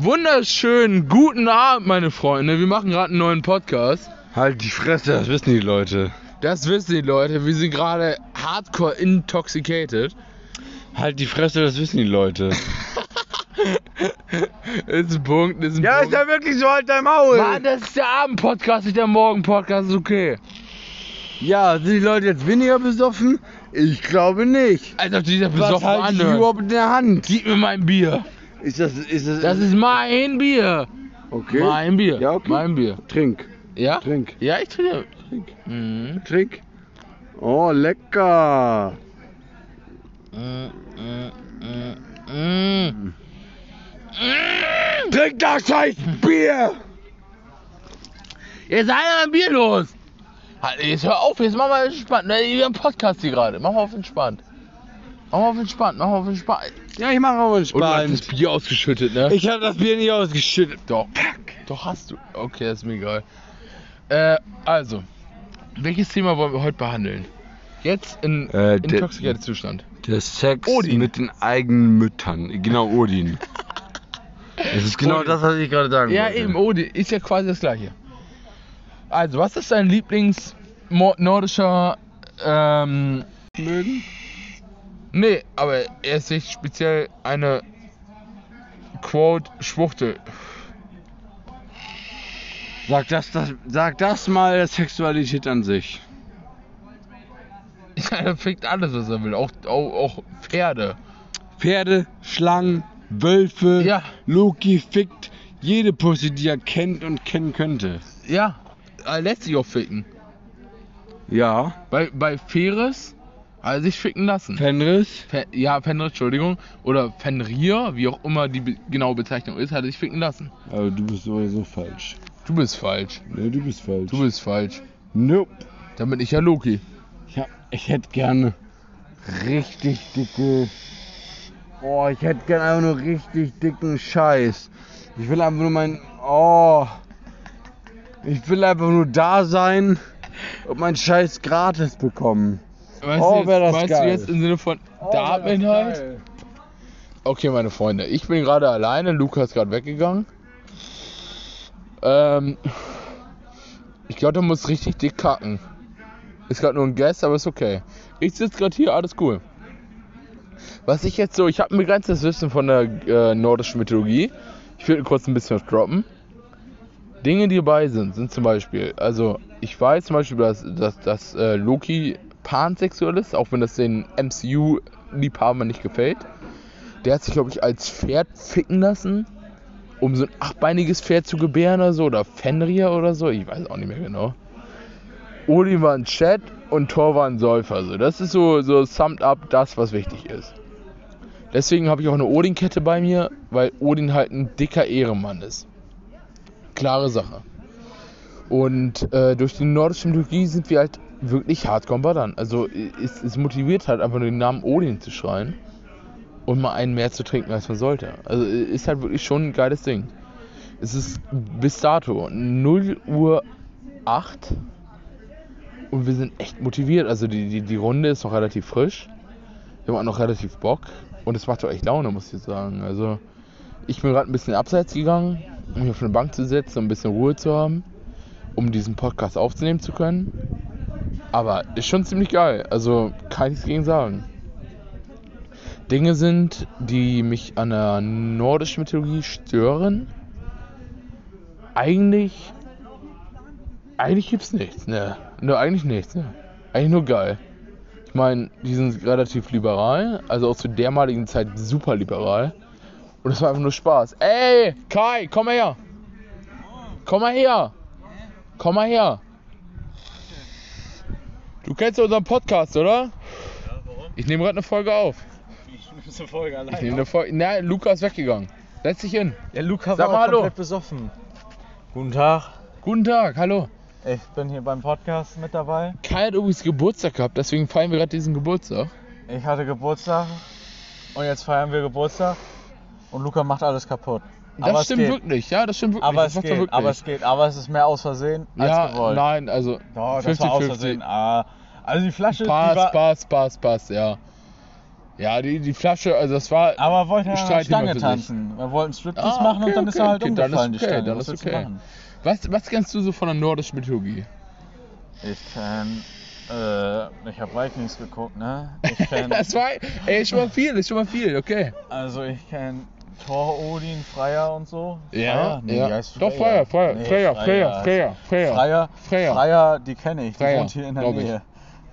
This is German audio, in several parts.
Wunderschönen guten Abend, meine Freunde. Wir machen gerade einen neuen Podcast. Halt die Fresse, das wissen die Leute. Das wissen die Leute. Wir sind gerade hardcore intoxicated. Halt die Fresse, das wissen die Leute. ist ein Punkt, ist ein ja, Punkt. ist ja wirklich so, halt dein Maul. Mann, das ist der Abend-Podcast, nicht der Morgen-Podcast, ist okay. Ja, sind die Leute jetzt weniger besoffen? Ich glaube nicht. Als ob dieser Was besoffen halt ich anhört. überhaupt in der Hand? Gib mir mein Bier. Ist das, ist das, Das ist mein Bier. okay? Mein Bier. Ja, okay. Mein Bier. Trink, Ja? trink, Ja, ich trinke. trink, Mhm. trink. Oh, lecker. Mm, mm, mm, mm. Trink das scheiß Bier. Jetzt sei mal ein Bier los. Halt, Jetzt hör auf, jetzt mach mal entspannt. Ne, Wir haben einen Podcast hier gerade. Mach mal auf entspannt. Mach mal auf entspannt, mach mal auf entspannt. Ja, ich mache aber Und du hast das entspannt. Bier ausgeschüttet, ne? Ich habe das Bier nicht ausgeschüttet. Doch. Doch hast du. Okay, das ist mir egal. Äh, also. Welches Thema wollen wir heute behandeln? Jetzt in Äh, der- intoxikated Zustand. Der Sex Odin. mit den eigenen Müttern. Genau, Odin. Das ist genau Odin. das, was ich gerade sagen Ja, wollte. eben, Odi. Ist ja quasi das gleiche. Also, was ist dein Lieblings mo- nordischer ähm, Mögen? Nee, aber er ist nicht speziell eine Quote Schwuchtel. Sag das, das, sag das mal Sexualität an sich. Ja, er fickt alles, was er will. Auch, auch, auch Pferde. Pferde, Schlangen, Wölfe, Ja. Loki fickt jede Pussy, die er kennt und kennen könnte. Ja, er lässt sich auch ficken. Ja. Bei, bei Feres er sich ficken lassen. Fenris? Fe ja, Fenrir, Entschuldigung. Oder Fenrir, wie auch immer die be genaue Bezeichnung ist, hat sich ficken lassen. Aber du bist sowieso falsch. Du bist falsch. Nee, du bist falsch. Du bist falsch. Nope. Dann bin ich ja Loki. Ich, hab, ich hätte gerne richtig dicke. Oh, ich hätte gerne einfach nur richtig dicken Scheiß. Ich will einfach nur mein. Oh. Ich will einfach nur da sein und meinen Scheiß gratis bekommen. Weißt, Oh, du, jetzt, wär das du geil. jetzt im Sinne von Oh, Darminhalt? Okay, meine Freunde, ich bin gerade alleine, Luca ist gerade weggegangen. Ähm, ich glaube, der muss richtig dick kacken. Ist gerade nur ein Guest, aber ist okay. Ich sitze gerade hier, alles cool. Was ich jetzt so, ich habe ein begrenztes Wissen von der äh, nordischen Mythologie. Ich will kurz ein bisschen was droppen. Dinge, die dabei sind, sind zum Beispiel, also ich weiß zum Beispiel, dass, dass, dass äh, Loki pansexuell ist, auch wenn das den MCU-Liebhabern nicht gefällt. Der hat sich, glaube ich, als Pferd ficken lassen, um so ein achtbeiniges Pferd zu gebären oder so, oder Fenrir oder so, ich weiß auch nicht mehr genau. Odin war ein Chat und Thor war ein Säufer. So. Das ist so, so summed up das, was wichtig ist. Deswegen habe ich auch eine Odin-Kette bei mir, weil Odin halt ein dicker Ehrenmann ist. Klare Sache. Und äh, durch die nordische Mythologie sind wir halt wirklich hardcore ballern. Also es, es motiviert halt einfach nur den Namen Odin zu schreien und mal einen mehr zu trinken, als man sollte. Also ist halt wirklich schon ein geiles Ding. Es ist bis dato 0 Uhr 8 und wir sind echt motiviert. Also die, die, die Runde ist noch relativ frisch. Wir haben auch noch relativ Bock und es macht doch echt Laune, muss ich sagen. Also ich bin gerade ein bisschen abseits gegangen, um mich auf eine Bank zu setzen, um ein bisschen Ruhe zu haben, um diesen Podcast aufzunehmen zu können. Aber ist schon ziemlich geil. Also kann ich gegen sagen. Dinge sind, die mich an der nordischen Mythologie stören. Eigentlich. Eigentlich gibt's nichts, ne? Ne, eigentlich nichts, ne? Eigentlich nur geil. Ich meine, die sind relativ liberal, also auch zu dermaligen Zeit super liberal. Und es war einfach nur Spaß. Ey, Kai, komm mal her. Komm mal her. Komm mal her. Du kennst ja unseren Podcast, oder? Ja, warum? Ich nehme gerade eine Folge auf. Ich nehme eine Folge allein. Ich nehme eine Folge. Na, Luca ist weggegangen. Setz dich hin. Ja, Luca Sag war komplett besoffen. Guten Tag, Guten Tag, hallo. ich bin hier beim Podcast mit dabei. Kai hat übrigens Geburtstag gehabt, deswegen feiern wir gerade diesen Geburtstag. Ich hatte Geburtstag und jetzt feiern wir Geburtstag und Luca macht alles kaputt. Das aber stimmt wirklich, ja, das stimmt wirklich. Aber es er geht, wirklich. aber es geht, aber es ist mehr aus Versehen als ja, gewollt. nein, also Doch, das war aus Versehen. Ah, also die Flasche, die Passt, war, passt, passt, passt, ja. Ja, die, die Flasche, also das war. Aber er wollte der Streit Stange tanzen. Wir wollten Striptease Ah, machen okay, und dann ist okay, er halt okay, umgefallen, ist die okay, Stange. dann ist okay. Was, was kennst du so von der nordischen Mythologie? Ich kenn, äh, ich hab Vikings geguckt, ne? Ich kenn, Das war, ey, ist schon mal viel, ist schon mal viel, okay. also ich kenn Thor, Odin, Freya und so. Ja, Freya? Nee, ja. Doch, Freya, Freya, Nee, Freya, Freya, heißt- Freya, Freya. Freya, Freya. Freya, die kenne ich, die Freya, wohnt hier in der glaub ich. Nähe.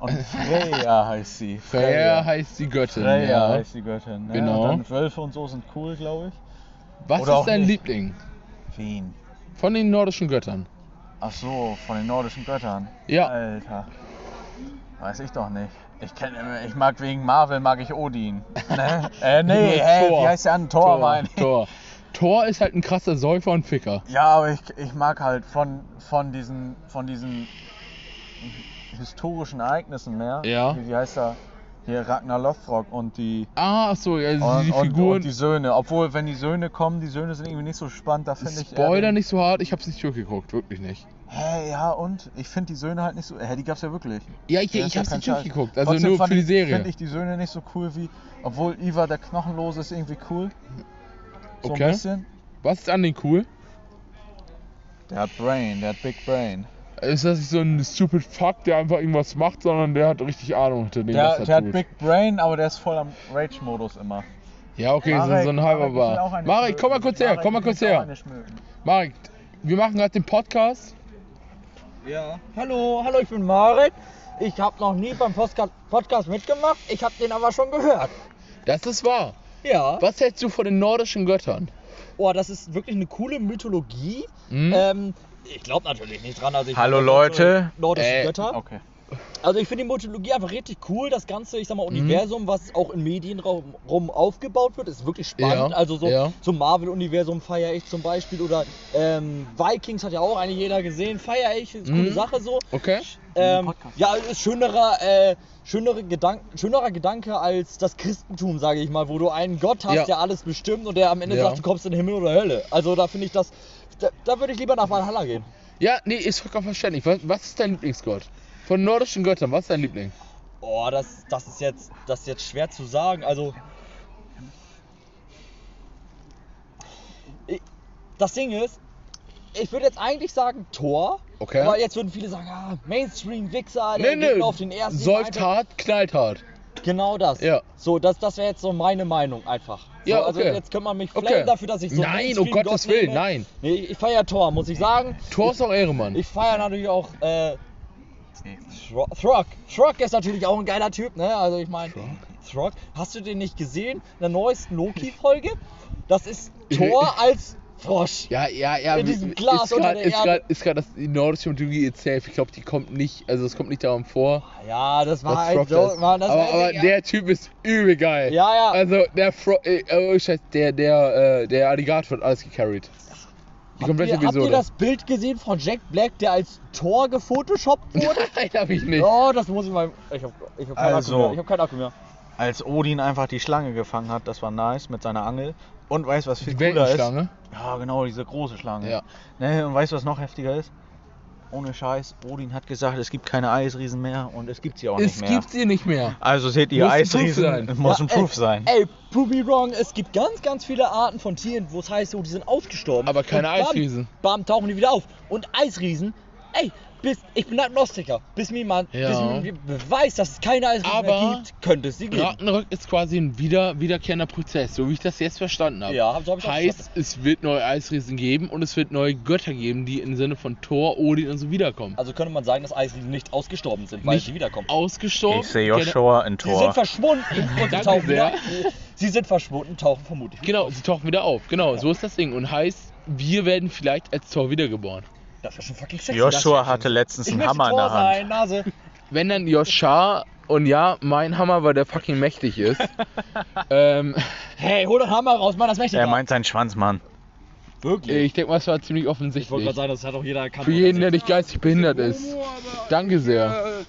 Und Freya heißt sie. Freya heißt die Göttin. Freya ja. heißt die Göttin. Ne? Genau. Und dann Wölfe und so sind cool, glaube ich. Was Oder ist dein nicht. Liebling Wien. von den nordischen Göttern? Ach so, von den nordischen Göttern. Ja. Alter. Weiß ich doch nicht. Ich kenne ich mag wegen Marvel mag ich Odin. Ne? äh, nee, hä, Thor. wie heißt der an? Thor, meine ich. Thor. Thor ist halt ein krasser Säufer und Ficker. Ja, aber ich, ich mag halt von, von diesen von diesen historischen Ereignissen mehr. Ja. Wie, wie heißt er? Hier Ragnar Lothbrok und die Ah, so, ja, also und, die und, Figuren. und die Söhne. Obwohl, wenn die Söhne kommen, die Söhne sind irgendwie nicht so spannend. Da finde ich. Spoiler nicht so hart, ich hab's nicht durchgeguckt, wirklich nicht. Hä, ja, und? Ich finde die Söhne halt nicht so. Hä, die gab's ja wirklich. Ja, ich, ich ja hab's nicht durchgeguckt, also Trotzdem nur für die ich- Serie. Finde ich die Söhne nicht so cool wie. Obwohl Iva der Knochenlose ist irgendwie cool. So Okay. Was ist an den cool? Der hat Brain, der hat Big Brain. Ist das nicht so ein stupid Fuck, der einfach irgendwas macht, sondern der hat richtig Ahnung hinter dem, was Der, er der hat tut. Big Brain, aber der ist voll am Rage-Modus immer. ja, okay, so, Marek, so ein halber Marek, ich will auch Bar. eine Marek, komm mal kurz her, Marek, komm mal ich kurz will auch her. eine. Marek, wir machen gerade den Podcast. Ja. Hallo, hallo, ich bin Marek. Ich habe noch nie beim Postka- Podcast mitgemacht. Ich habe den aber schon gehört. Das ist wahr. Ja. Was hältst du von den nordischen Göttern? Oh, das ist wirklich eine coole Mythologie. Hm? Ähm, ich glaube natürlich nicht dran. Also ich Hallo, Leute. Nordische Äh, Götter. Okay. Also ich finde die Mythologie einfach richtig cool. Das ganze, ich sag Mhm. mal, Universum, was auch im Medienraum rum aufgebaut wird, ist wirklich spannend. Ja, also so ja. zum Marvel-Universum feiere ich zum Beispiel. Oder ähm, Vikings hat ja auch eine jeder gesehen. Feiere ich, ist eine coole Mhm. Sache so. Okay. Ähm, ja, ist schönerer, äh, schönere Gedank schönerer Gedanke als das Christentum, sage ich mal, wo du einen Gott hast, Ja. der alles bestimmt und der am Ende sagt, du kommst in den Himmel oder Hölle. Also da finde ich das, da, da würde ich lieber nach Valhalla gehen. Ja, nee, ist vollkommen verständlich. Was, was ist dein Lieblingsgott? Von nordischen Göttern, was ist dein Liebling? Oh, das, das ist jetzt, das ist jetzt schwer zu sagen. Also ich, das Ding ist, ich würde jetzt eigentlich sagen Thor. Okay. Aber jetzt würden viele sagen, ah, Mainstream-Wichser, Nee, der nee, nur auf den ersten. säuft hart, knallt hart. Genau das. Ja. So, das, das wäre jetzt so meine Meinung einfach. So, Ja, Also okay. jetzt könnte man mich Okay. flamen dafür, dass ich so Nein, um Gottes Mainstream-Gott Willen, nein. Nee, ich feiere Thor, muss ich sagen. Thor ist auch Ehrenmann. Ich feiere natürlich auch äh, Thro- Throg. Throg ist natürlich auch ein geiler Typ, ne? Also ich meine, Throg. Hast du den nicht gesehen? In der neuesten Loki-Folge? Das ist Thor als Frosch. Ja, ja, ja. In diesem Glas ist grad, der ist Erde. grad, ist gerade das die nordische Mythologie itself. Ich glaube, die kommt nicht, also es kommt nicht darum vor. Ja, das war ist. War das aber aber ja. der Typ ist übel geil. Ja, ja. Also der Fro äh, oh, Scheiß, der der äh, der Alligator hat alles gecarried. Die Habt komplette ihr, habt ihr Episode. das Bild gesehen von Jack Black, der als Thor gefotoshoppt wurde? Nein, hab ich nicht. Oh, das muss ich mal. Ich hab, ich hab keinen Also. Akku mehr. Ich hab keinen Akku mehr. Als Odin einfach die Schlange gefangen hat, das war nice mit seiner Angel. Und weißt du, was viel Die cooler ist? Ja, genau, diese große Schlange. Ja. Ne, und weißt du, was noch heftiger ist? Ohne Scheiß, Odin hat gesagt, es gibt keine Eisriesen mehr und es gibt sie auch Es nicht mehr. gibt sie nicht mehr. Also seht ihr Muss ein Eisriesen, sein. muss Ja, ein Proof ey, sein. Ey, prove me wrong, es gibt ganz, ganz viele Arten von Tieren, wo es heißt, so, die sind ausgestorben. Aber keine Und bam, Eisriesen. Bam, tauchen die wieder auf. Und Eisriesen, ey, bis, ich bin Agnostiker. Bis mir jemand Ja. bis mir beweist, dass es keine mehr gibt, könnte es sie geben. Ragnarök ist quasi ein wieder, wiederkehrender Prozess, so wie ich das jetzt verstanden habe. Ja, so hab ich heißt, es wird neue Eisriesen geben und es wird neue Götter geben, die im Sinne von Thor, Odin und so wiederkommen. Also könnte man sagen, dass Eisriesen nicht ausgestorben sind, weil Nicht sie wiederkommen. Ausgestorben. Ich sehe Joshua in Sie sind verschwunden und sie tauchen wieder. Sie sind verschwunden, tauchen vermutlich wieder. Genau, sie tauchen wieder auf. Genau, so ist das Ding. Und heißt, wir werden vielleicht als Thor wiedergeboren. Das war schon fucking sexy. Joshua hatte letztens einen Hammer in der Hand. sein, Nase. Wenn dann Joshua und ja, mein Hammer, weil der fucking mächtig ist. ähm, Hey, hol den Hammer raus, Mann, das möchte ich Er meint seinen Schwanz, Mann. Wirklich? ich denke mal, es war ziemlich Ich wollte offensichtlich. gerade sagen, das hat auch jeder erkannt. Für jeden, der nicht geistig behindert ist. Danke sehr.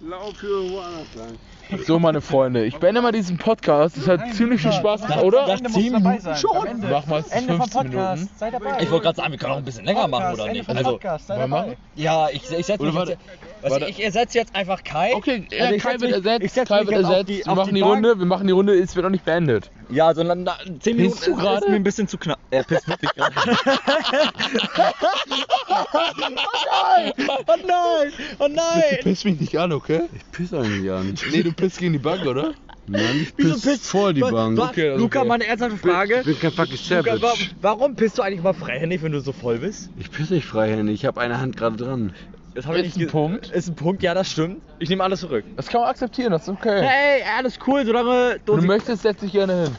Lauf für woanders lang. So, meine Freunde, ich beende mal diesen Podcast. Es hat ziemlich viel Spaß gemacht, oder? nach zehn Minuten schon. Mach mal 15 Minuten. Sei dabei. Ich wollte gerade sagen, wir können auch ein bisschen länger machen, oder nicht? Also, sei wollen wir machen? ja, ich, ich setze mich jetzt, also warte. ich ersetze jetzt einfach Kai. Okay, ja, Also Kai wird mich- ich ersetzt, setz Kai wird ersetzt. die- Wir machen die die. Runde, wir machen die Runde, es wird noch nicht beendet. Ja, sondern na, 10 Minuten Pisst du ist, gerade? ist mir ein bisschen zu knapp. Er pisst wirklich gerade. oh nein! Oh nein! Piss mich nicht an, okay? Ich piss eigentlich an. Nee, du pisst gegen die Bank, oder? Nein, ich Wieso piss pisst vor die Bank. Okay, also Luca, okay. mal eine ernsthafte Frage. Ich bin kein fucking Luca, wa Savage. warum pisst du eigentlich mal freihändig, wenn du so voll bist? Ich piss nicht freihändig, ich habe eine Hand gerade dran. Das hab ich Ist nicht ein Punkt. Ist ein Punkt, ja, das stimmt. Ich nehme alles zurück. Das kann man akzeptieren, das ist okay. Hey, alles cool, solange Wenn du du möchtest, setz dich gerne hin.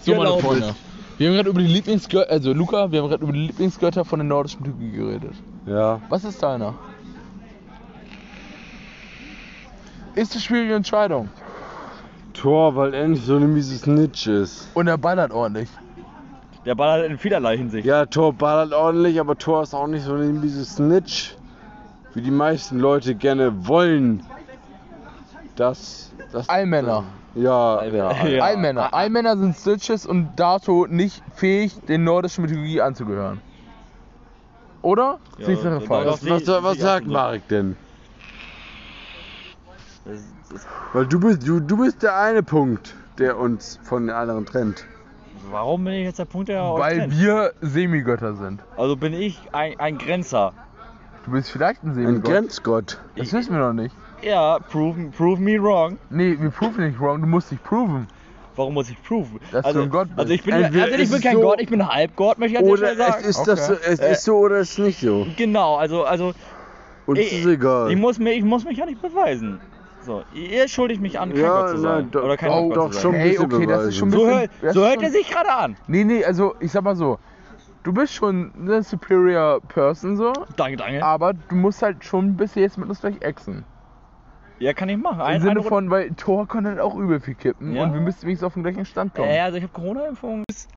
So, meine erlaubt Freunde. ist. Wir haben gerade über die Lieblingsgötter, also Luca, wir haben gerade über die Lieblingsgötter von der nordischen Mythologie geredet. Ja. Was ist deiner? Ist eine schwierige Entscheidung. Tor, weil er nicht so eine miese Snitch ist. Und er ballert ordentlich. Der Ball hat in vielerlei Hinsicht. Ja, Tor ballert ordentlich, aber Tor ist auch nicht so eine miese Snitch, wie die meisten Leute gerne wollen. Das. das Allmänner. Ja, ja. Ja. Allmänner. Allmänner sind Stitches und dato nicht fähig, den nordischen Mythologie anzugehören. Oder? Ja, Siehst du falsch? Was, was, was, was sagt Marek denn? Weil du bist, du, du bist der eine Punkt, der uns von den anderen trennt. warum bin ich jetzt der Punkt, der euch Weil trennt? wir Semigötter sind. Also bin ich ein, ein Grenzer. Du bist vielleicht ein Ein. Grenzgott. Das wissen wir noch nicht. Ja, prove, prove me wrong. Nee, wir proven nicht wrong, du musst dich proven. Warum muss ich proven? Dass also, du ein Gott bist. Also ich bin, Entweder also ich ist bin es kein so- Gott, ich bin Halbgott, möchte ich ganz Oder schnell sagen. es ist, das, Okay. es Äh, ist so oder es ist nicht so. Genau, also, also Uns ich, ist egal. ich, muss mir, ich muss mich ja nicht beweisen. So, ihr schuldigt mich an, kein Ja, Gott zu sein. nein, doch- Oder kein oh, Gott doch zu sein. schon. ein Hey, bisschen okay, das ist schon ein So, bisschen... hör, das so ist hört schon- er sich gerade an. Nee, nee, also ich sag mal so. Du bist schon eine superior person so, Danke, danke. aber du musst halt schon bisschen jetzt mit uns gleich exen. Ja, kann ich machen. Im Ein, Sinne eine von, weil Tor kann halt auch übel viel kippen Ja. und wir müssen wenigstens auf den gleichen Stand kommen. Äh, also ich habe Corona-Impfung.